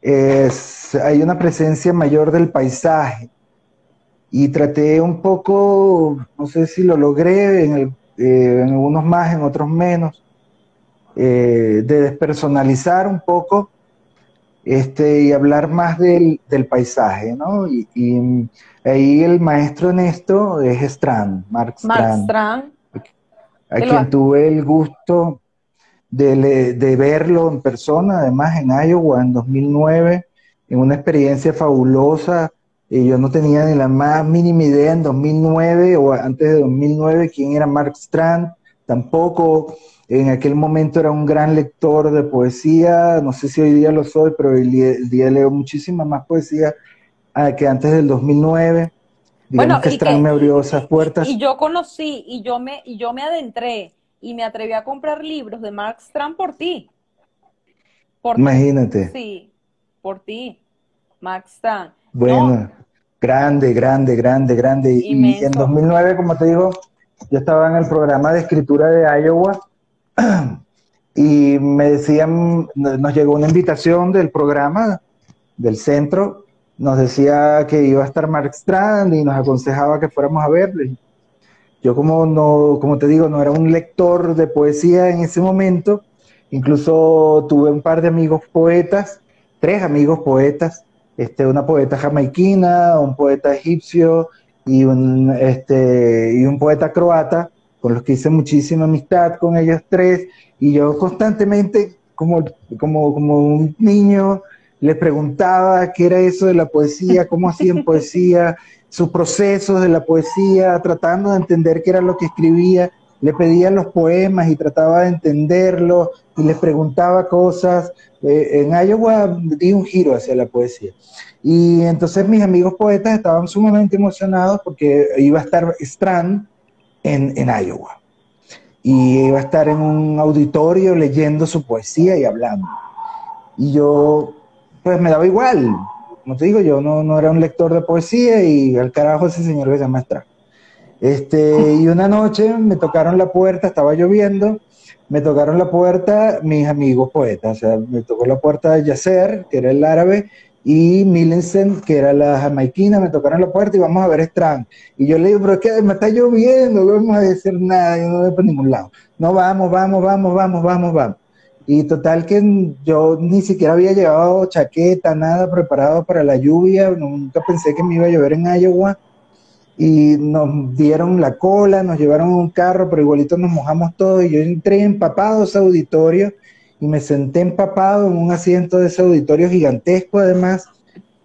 es, hay una presencia mayor del paisaje. Y traté un poco, no sé si lo logré, en, eh, algunos más, en otros menos, eh, de despersonalizar un poco este, y hablar más del, paisaje, ¿no? Y, ahí el maestro en esto es Strand, Mark Strand. Mark A quien tuve el gusto de, verlo en persona, además en Iowa en 2009, en una experiencia fabulosa. Y yo no tenía ni la más mínima idea en 2009 o antes de 2009 quién era Mark Strand, tampoco en aquel momento era un gran lector de poesía, no sé si hoy día lo soy, pero el día, leo muchísima más poesía ah, que antes del 2009. bueno, que Strand me abrió esas puertas. Y, yo conocí y yo me, y yo me adentré y me atreví a comprar libros de Mark Strand por ti. Imagínate. Sí, por ti, Mark Strand. Bueno, grande, grande, grande, grande. Y en 2009, como te digo, yo estaba en el programa de escritura de Iowa y me decían, nos llegó una invitación del programa, del centro, nos decía que iba a estar Mark Strand y nos aconsejaba que fuéramos a verle. Yo como no, como te digo, no era un lector de poesía en ese momento, incluso tuve un par de amigos poetas, tres amigos poetas, este, una poeta jamaiquina, un poeta egipcio y un, este, y un poeta croata, con los que hice muchísima amistad con ellos tres, y yo constantemente, como, como, como un niño, les preguntaba qué era eso de la poesía, cómo hacían (laughs) poesía, sus procesos de la poesía, tratando de entender qué era lo que escribía, le pedía los poemas y trataba de entenderlo y les preguntaba cosas. Eh, en Iowa di un giro hacia la poesía. Y entonces mis amigos poetas estaban sumamente emocionados porque iba a estar Strand en, en Iowa. y iba a estar en un auditorio leyendo su poesía y hablando. Y yo, pues me daba igual, como te digo, yo no, no era un lector de poesía y al carajo ese señor que se llama. Este, y una noche me tocaron la puerta, estaba lloviendo, me tocaron la puerta mis amigos poetas, me tocó la puerta de Yasser, que era el árabe, y Millicent, que era la jamaiquina, me tocaron la puerta y vamos a ver Strand. Y yo le digo, pero es que me está lloviendo, no vamos a decir nada, yo no voy por ningún lado. No, vamos, vamos, vamos, vamos, vamos, vamos. Y total que yo ni siquiera había llevado chaqueta, nada preparado para la lluvia, nunca pensé que me iba a llover en Iowa. Y nos dieron la cola, nos llevaron un carro, pero igualito nos mojamos todos. Y yo entré empapado a ese auditorio y me senté empapado en un asiento de ese auditorio gigantesco además,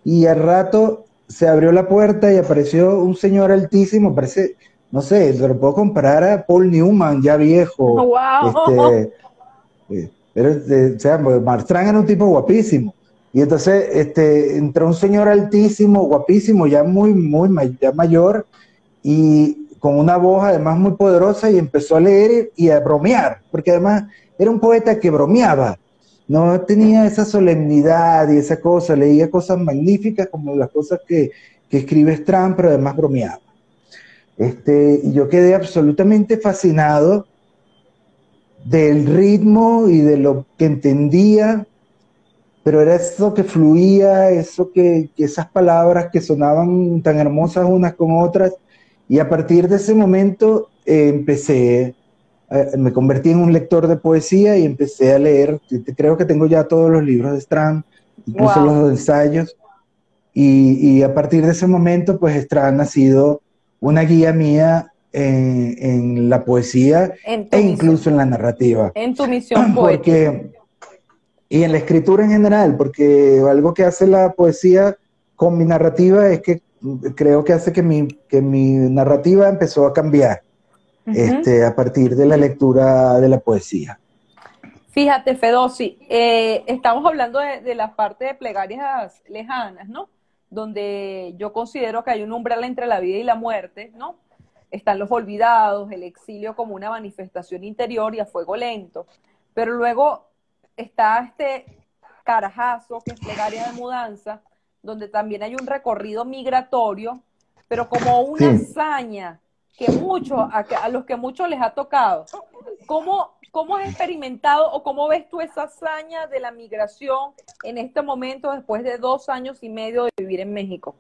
y al rato se abrió la puerta y apareció un señor altísimo, parece, no sé, lo puedo comparar a Paul Newman, ya viejo. (laughs) Wow. Este, eh, pero, o sea, Marstrán era un tipo guapísimo. Y entonces este, entró un señor altísimo, guapísimo, ya muy, muy ya mayor, y con una voz además muy poderosa, y empezó a leer y a bromear, porque además era un poeta que bromeaba, no tenía esa solemnidad y esa cosa, leía cosas magníficas como las cosas que, que escribe Strand, pero además bromeaba. Este, y yo quedé absolutamente fascinado del ritmo y de lo que entendía, pero era eso que fluía, eso que, esas palabras que sonaban tan hermosas unas con otras, y a partir de ese momento eh, empecé eh, me convertí en un lector de poesía y empecé a leer, creo que tengo ya todos los libros de Strand, incluso los ensayos, y, a partir de ese momento, pues Strand ha sido una guía mía en, la poesía e incluso en la narrativa. En tu misión (clears throat) porque, Y en la escritura en general, porque algo que hace la poesía con mi narrativa es que creo que hace que mi, que mi narrativa empezó a cambiar este, a partir de la lectura de la poesía. Fíjate, Fedosi, eh, estamos hablando de, la parte de plegarias lejanas, ¿no? Donde yo considero que hay un umbral entre la vida y la muerte, ¿no? Están los olvidados, el exilio como una manifestación interior y a fuego lento. Pero luego está este carajazo, que es plegaria de mudanza, donde también hay un recorrido migratorio, pero como una hazaña que mucho, a, los que mucho les ha tocado. ¿Cómo, ¿Cómo has experimentado o cómo ves tú esa hazaña de la migración en este momento después de dos años y medio de vivir en México?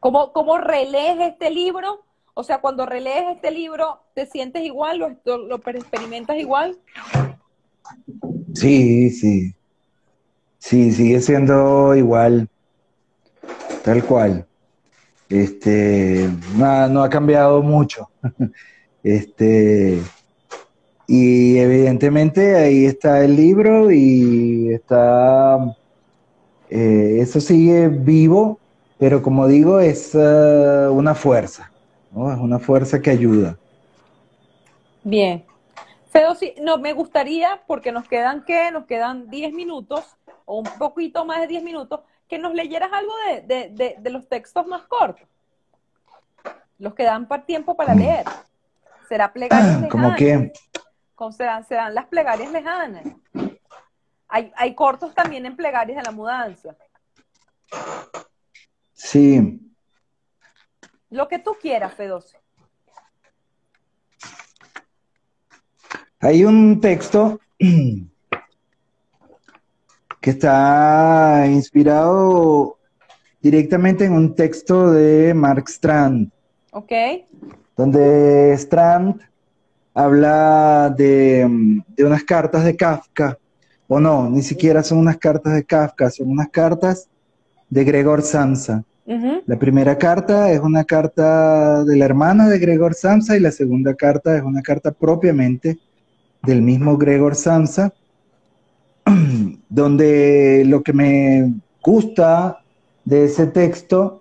¿Cómo, cómo relees este libro? O sea, cuando relees este libro, ¿te sientes igual? ¿Lo, lo experimentas igual? Sí, sí. Sí, sigue siendo igual. Tal cual. Este, no, ha cambiado mucho. (laughs) Este, y evidentemente ahí está el libro y está, eh, eso sigue vivo, pero como digo, es eh, una fuerza, ¿no? Es una fuerza que ayuda. Bien. Feo, sí, no, me gustaría, porque nos quedan, ¿qué? Nos quedan 10 minutos, o un poquito más de 10 minutos, que nos leyeras algo de, los textos más cortos. Los que dan tiempo para leer. Será plegarias. (clears throat) ¿Cómo qué? serán, serán las plegarias lejanas. Hay, hay cortos también en plegarias de la mudanza. Sí. Lo que tú quieras, Fedoce. Hay un texto (clears throat) que está inspirado directamente en un texto de Mark Strand. Ok. Donde Strand habla de, unas cartas de Kafka, o no, ni siquiera son unas cartas de Kafka, son unas cartas de Gregor Samsa. La primera carta es una carta de la hermana de Gregor Samsa y la segunda carta es una carta propiamente del mismo Gregor Samsa, (clears throat) donde lo que me gusta de ese texto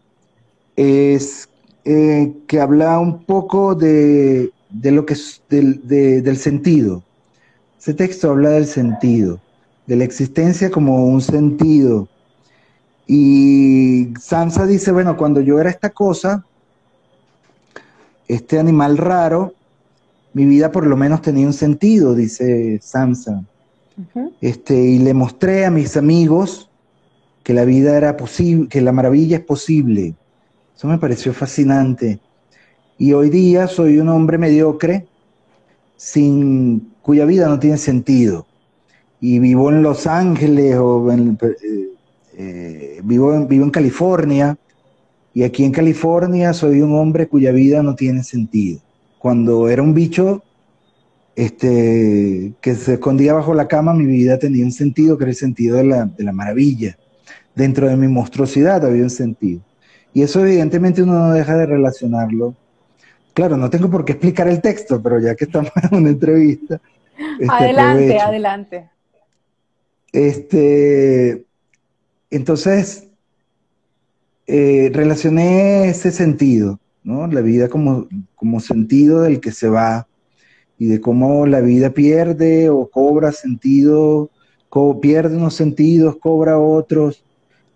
es eh, que habla un poco de, lo que es del, sentido. Ese texto habla del sentido, de la existencia como un sentido. Y Sansa dice, bueno, cuando yo era esta cosa, este animal raro, mi vida por lo menos tenía un sentido, dice Este, y le mostré a mis amigos que la vida era posible, que la maravilla es posible. Eso me pareció fascinante. Y hoy día soy un hombre mediocre sin cuya vida no tiene sentido. Y vivo en Los Ángeles o eh, eh, vivo, vivo en California. Y aquí en California soy un hombre cuya vida no tiene sentido. Cuando era un bicho este, que se escondía bajo la cama, mi vida tenía un sentido, que era el sentido de la, de la maravilla. Dentro de mi monstruosidad había un sentido. Y eso evidentemente uno no deja de relacionarlo. Claro, no tengo por qué explicar el texto, pero ya que estamos en una entrevista. Este, adelante, adelante. Este, entonces, eh, relacioné ese sentido, ¿no? La vida como, como sentido del que se va y de cómo la vida pierde o cobra sentido, pierde unos sentidos, cobra otros,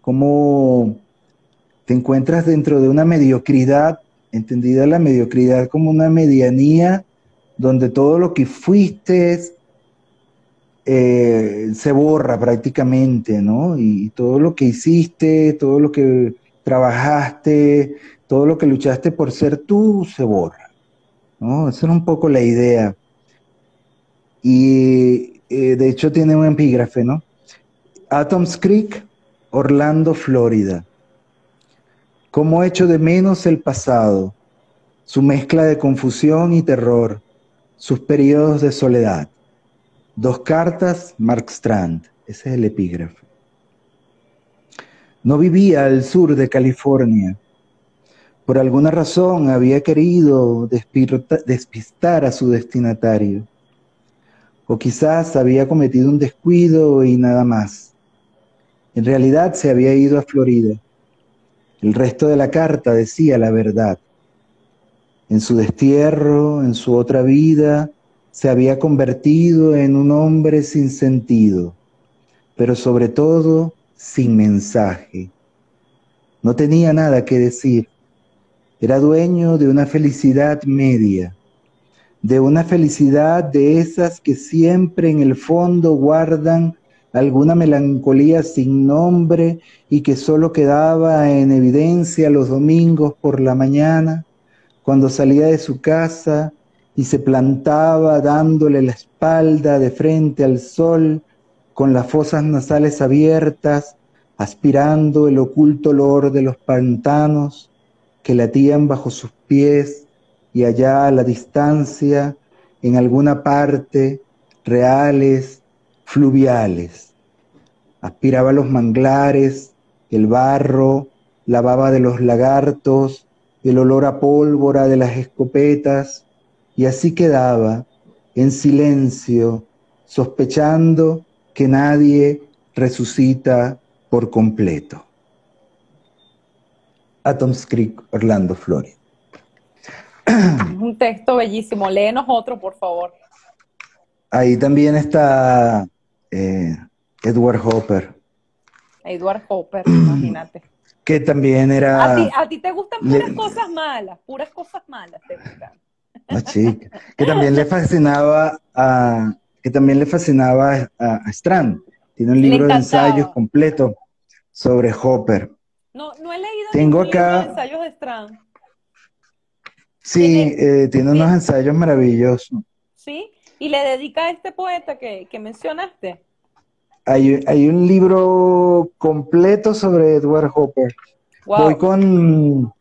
cómo te encuentras dentro de una mediocridad, entendida la mediocridad como una medianía donde todo lo que fuiste eh, se borra prácticamente, ¿no? Y, todo lo que hiciste, todo lo que trabajaste, todo lo que luchaste por ser tú, se borra, ¿no? Esa era un poco la idea. Y eh, de hecho tiene un epígrafe, ¿no? Atoms Creek, Orlando, Florida. Cómo echo de menos el pasado, su mezcla de confusión y terror, sus periodos de soledad. Dos cartas, Mark Strand. Ese es el epígrafe. No vivía al sur de California. Por alguna razón había querido despistar a su destinatario. O quizás había cometido un descuido y nada más. En realidad se había ido a Florida el resto de la carta decía la verdad. En su destierro, en su otra vida, se había convertido en un hombre sin sentido, pero sobre todo sin mensaje. No tenía nada que decir. Era dueño de una felicidad media, de una felicidad de esas que siempre en el fondo guardan alguna melancolía sin nombre y que solo quedaba en evidencia los domingos por la mañana, cuando salía de su casa y se plantaba dándole la espalda de frente al sol, con las fosas nasales abiertas, aspirando el oculto olor de los pantanos que latían bajo sus pies y allá a la distancia, en alguna parte, reales, fluviales. Aspiraba los manglares, el barro, la baba de los lagartos, el olor a pólvora de las escopetas, y así quedaba, en silencio, sospechando que nadie resucita por completo. Atoms Creek, Orlando, Florida. (clears throat) Un texto bellísimo. Léenos otro, por favor. Ahí también está eh, Edward Hopper. Edward Hopper, (clears throat) imagínate. Que también era... A ti, te gustan puras cosas malas, puras cosas malas te gustan. La chica. Que también le fascinaba a... Que también le fascinaba a, Strand. Tiene un libro de ensayos completo sobre Hopper. No, no he leído Tengo acá... de ensayos de Strand. Sí, eh, tiene unos ensayos maravillosos. Sí, y le dedica a este poeta que, que mencionaste. Hay, un libro completo sobre Edward Hopper. Voy con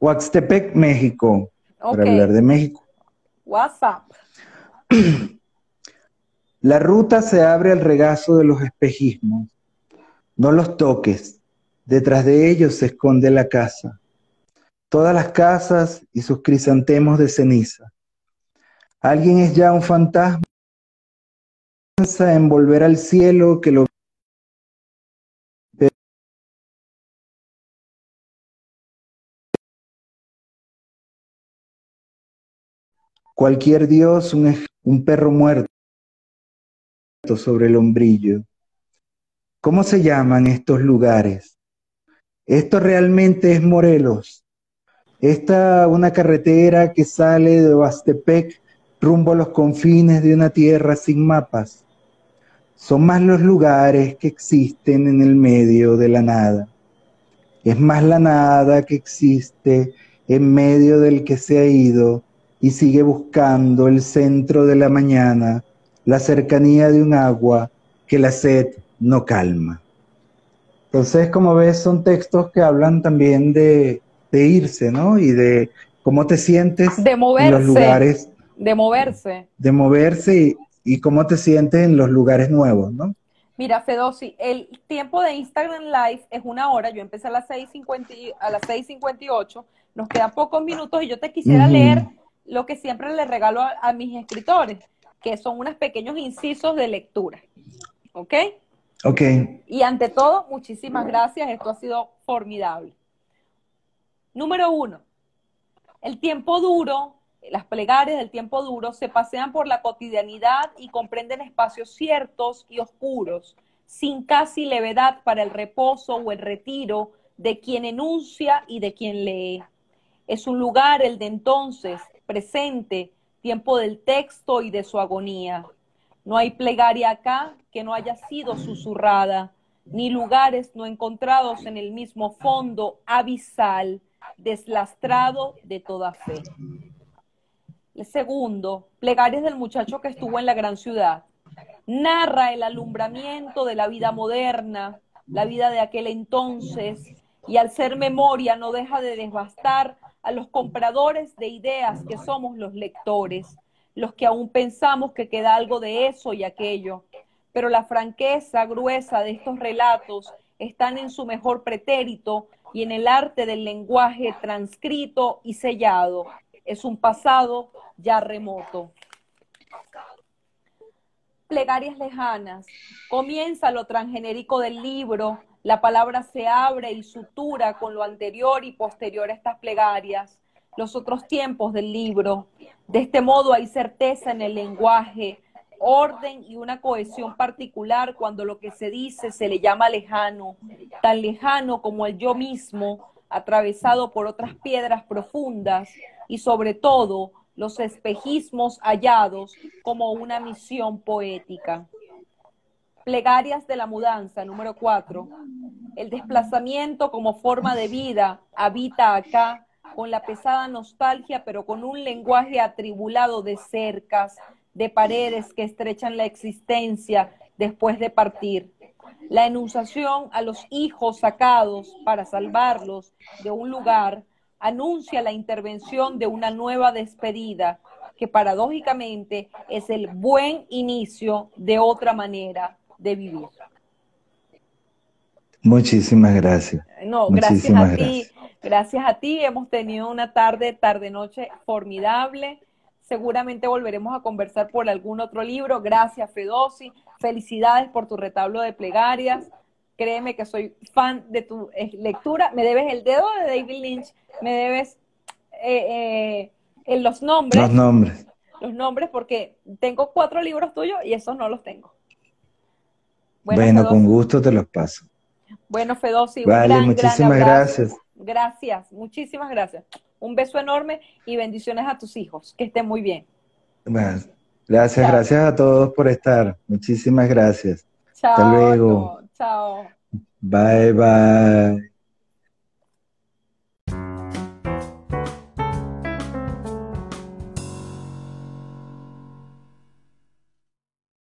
Huaxtepec, México, para hablar de México. WhatsApp. La ruta se abre al regazo de los espejismos. No los toques. Detrás de ellos se esconde la casa. Todas las casas y sus crisantemos de ceniza. Alguien es ya un fantasma en volver al cielo que lo cualquier dios, un, un, perro muerto sobre el hombrillo. ¿Cómo se llaman estos lugares? Esto realmente es Morelos. Esta una carretera que sale de Huastepec rumbo a los confines de una tierra sin mapas. Son más los lugares que existen en el medio de la nada. Es más la nada que existe en medio del que se ha ido y sigue buscando el centro de la mañana, la cercanía de un agua que la sed no calma. Entonces, como ves, son textos que hablan también de, irse, ¿no? Y de cómo te sientes de moverse, en los lugares. De moverse. De moverse y, cómo te sientes en los lugares nuevos, ¿no? Mira, Fedosi, el tiempo de Instagram Live es una hora. Yo empecé a las 6.50, a las 6.58. Nos quedan pocos minutos y yo te quisiera leer lo que siempre le regalo a, mis escritores, que son unos pequeños incisos de lectura. ¿Ok? Ok. Y ante todo, muchísimas gracias. Esto ha sido formidable. Número uno, el tiempo duro, las plegarias del tiempo duro se pasean por la cotidianidad y comprenden espacios ciertos y oscuros, sin casi levedad para el reposo o el retiro de quien enuncia y de quien lee. Es un lugar, el de entonces, presente, tiempo del texto y de su agonía. No hay plegaria acá que no haya sido susurrada, ni lugares no encontrados en el mismo fondo abisal, deslastrado de toda fe. El segundo, plegarias del muchacho que estuvo en la gran ciudad. Narra el alumbramiento de la vida moderna, la vida de aquel entonces, y al ser memoria no deja de devastar a los compradores de ideas que somos los lectores, los que aún pensamos que queda algo de eso y aquello. Pero la franqueza gruesa de estos relatos están en su mejor pretérito y en el arte del lenguaje transcrito y sellado. Es un pasado ya remoto. Plegarias lejanas. Comienza lo transgenérico del libro, la palabra se abre y sutura con lo anterior y posterior a estas plegarias, los otros tiempos del libro. De este modo hay certeza en el lenguaje, orden y una cohesión particular cuando lo que se dice se le llama lejano, tan lejano como el yo mismo, atravesado por otras piedras profundas y sobre todo los espejismos hallados como una misión poética. Plegarias de la mudanza, número cuatro. El desplazamiento como forma de vida habita acá con la pesada nostalgia, pero con un lenguaje atribulado de cercas, de paredes que estrechan la existencia después de partir. La enunciación a los hijos sacados para salvarlos de un lugar anuncia la intervención de una nueva despedida que paradójicamente es el buen inicio de otra manera de vivir. Muchísimas gracias. No, gracias a ti. Gracias a ti. Hemos tenido una tarde, tarde-noche formidable. Seguramente volveremos a conversar por algún otro libro. Gracias, Fedosi. Felicidades por tu retablo de plegarias. Créeme que soy fan de tu eh, lectura. Me debes el dedo de David Lynch. Me debes eh, eh, los nombres. Los nombres. Los nombres porque tengo cuatro libros tuyos y esos no los tengo. Bueno, con gusto te los paso. Bueno, Fedosi, vale, muchísimas gracias. Gracias, muchísimas gracias. Un beso enorme y bendiciones a tus hijos. Que estén muy bien. gracias, gracias a todos por estar. Muchísimas gracias. Chao. Hasta luego. chao. Bye, bye.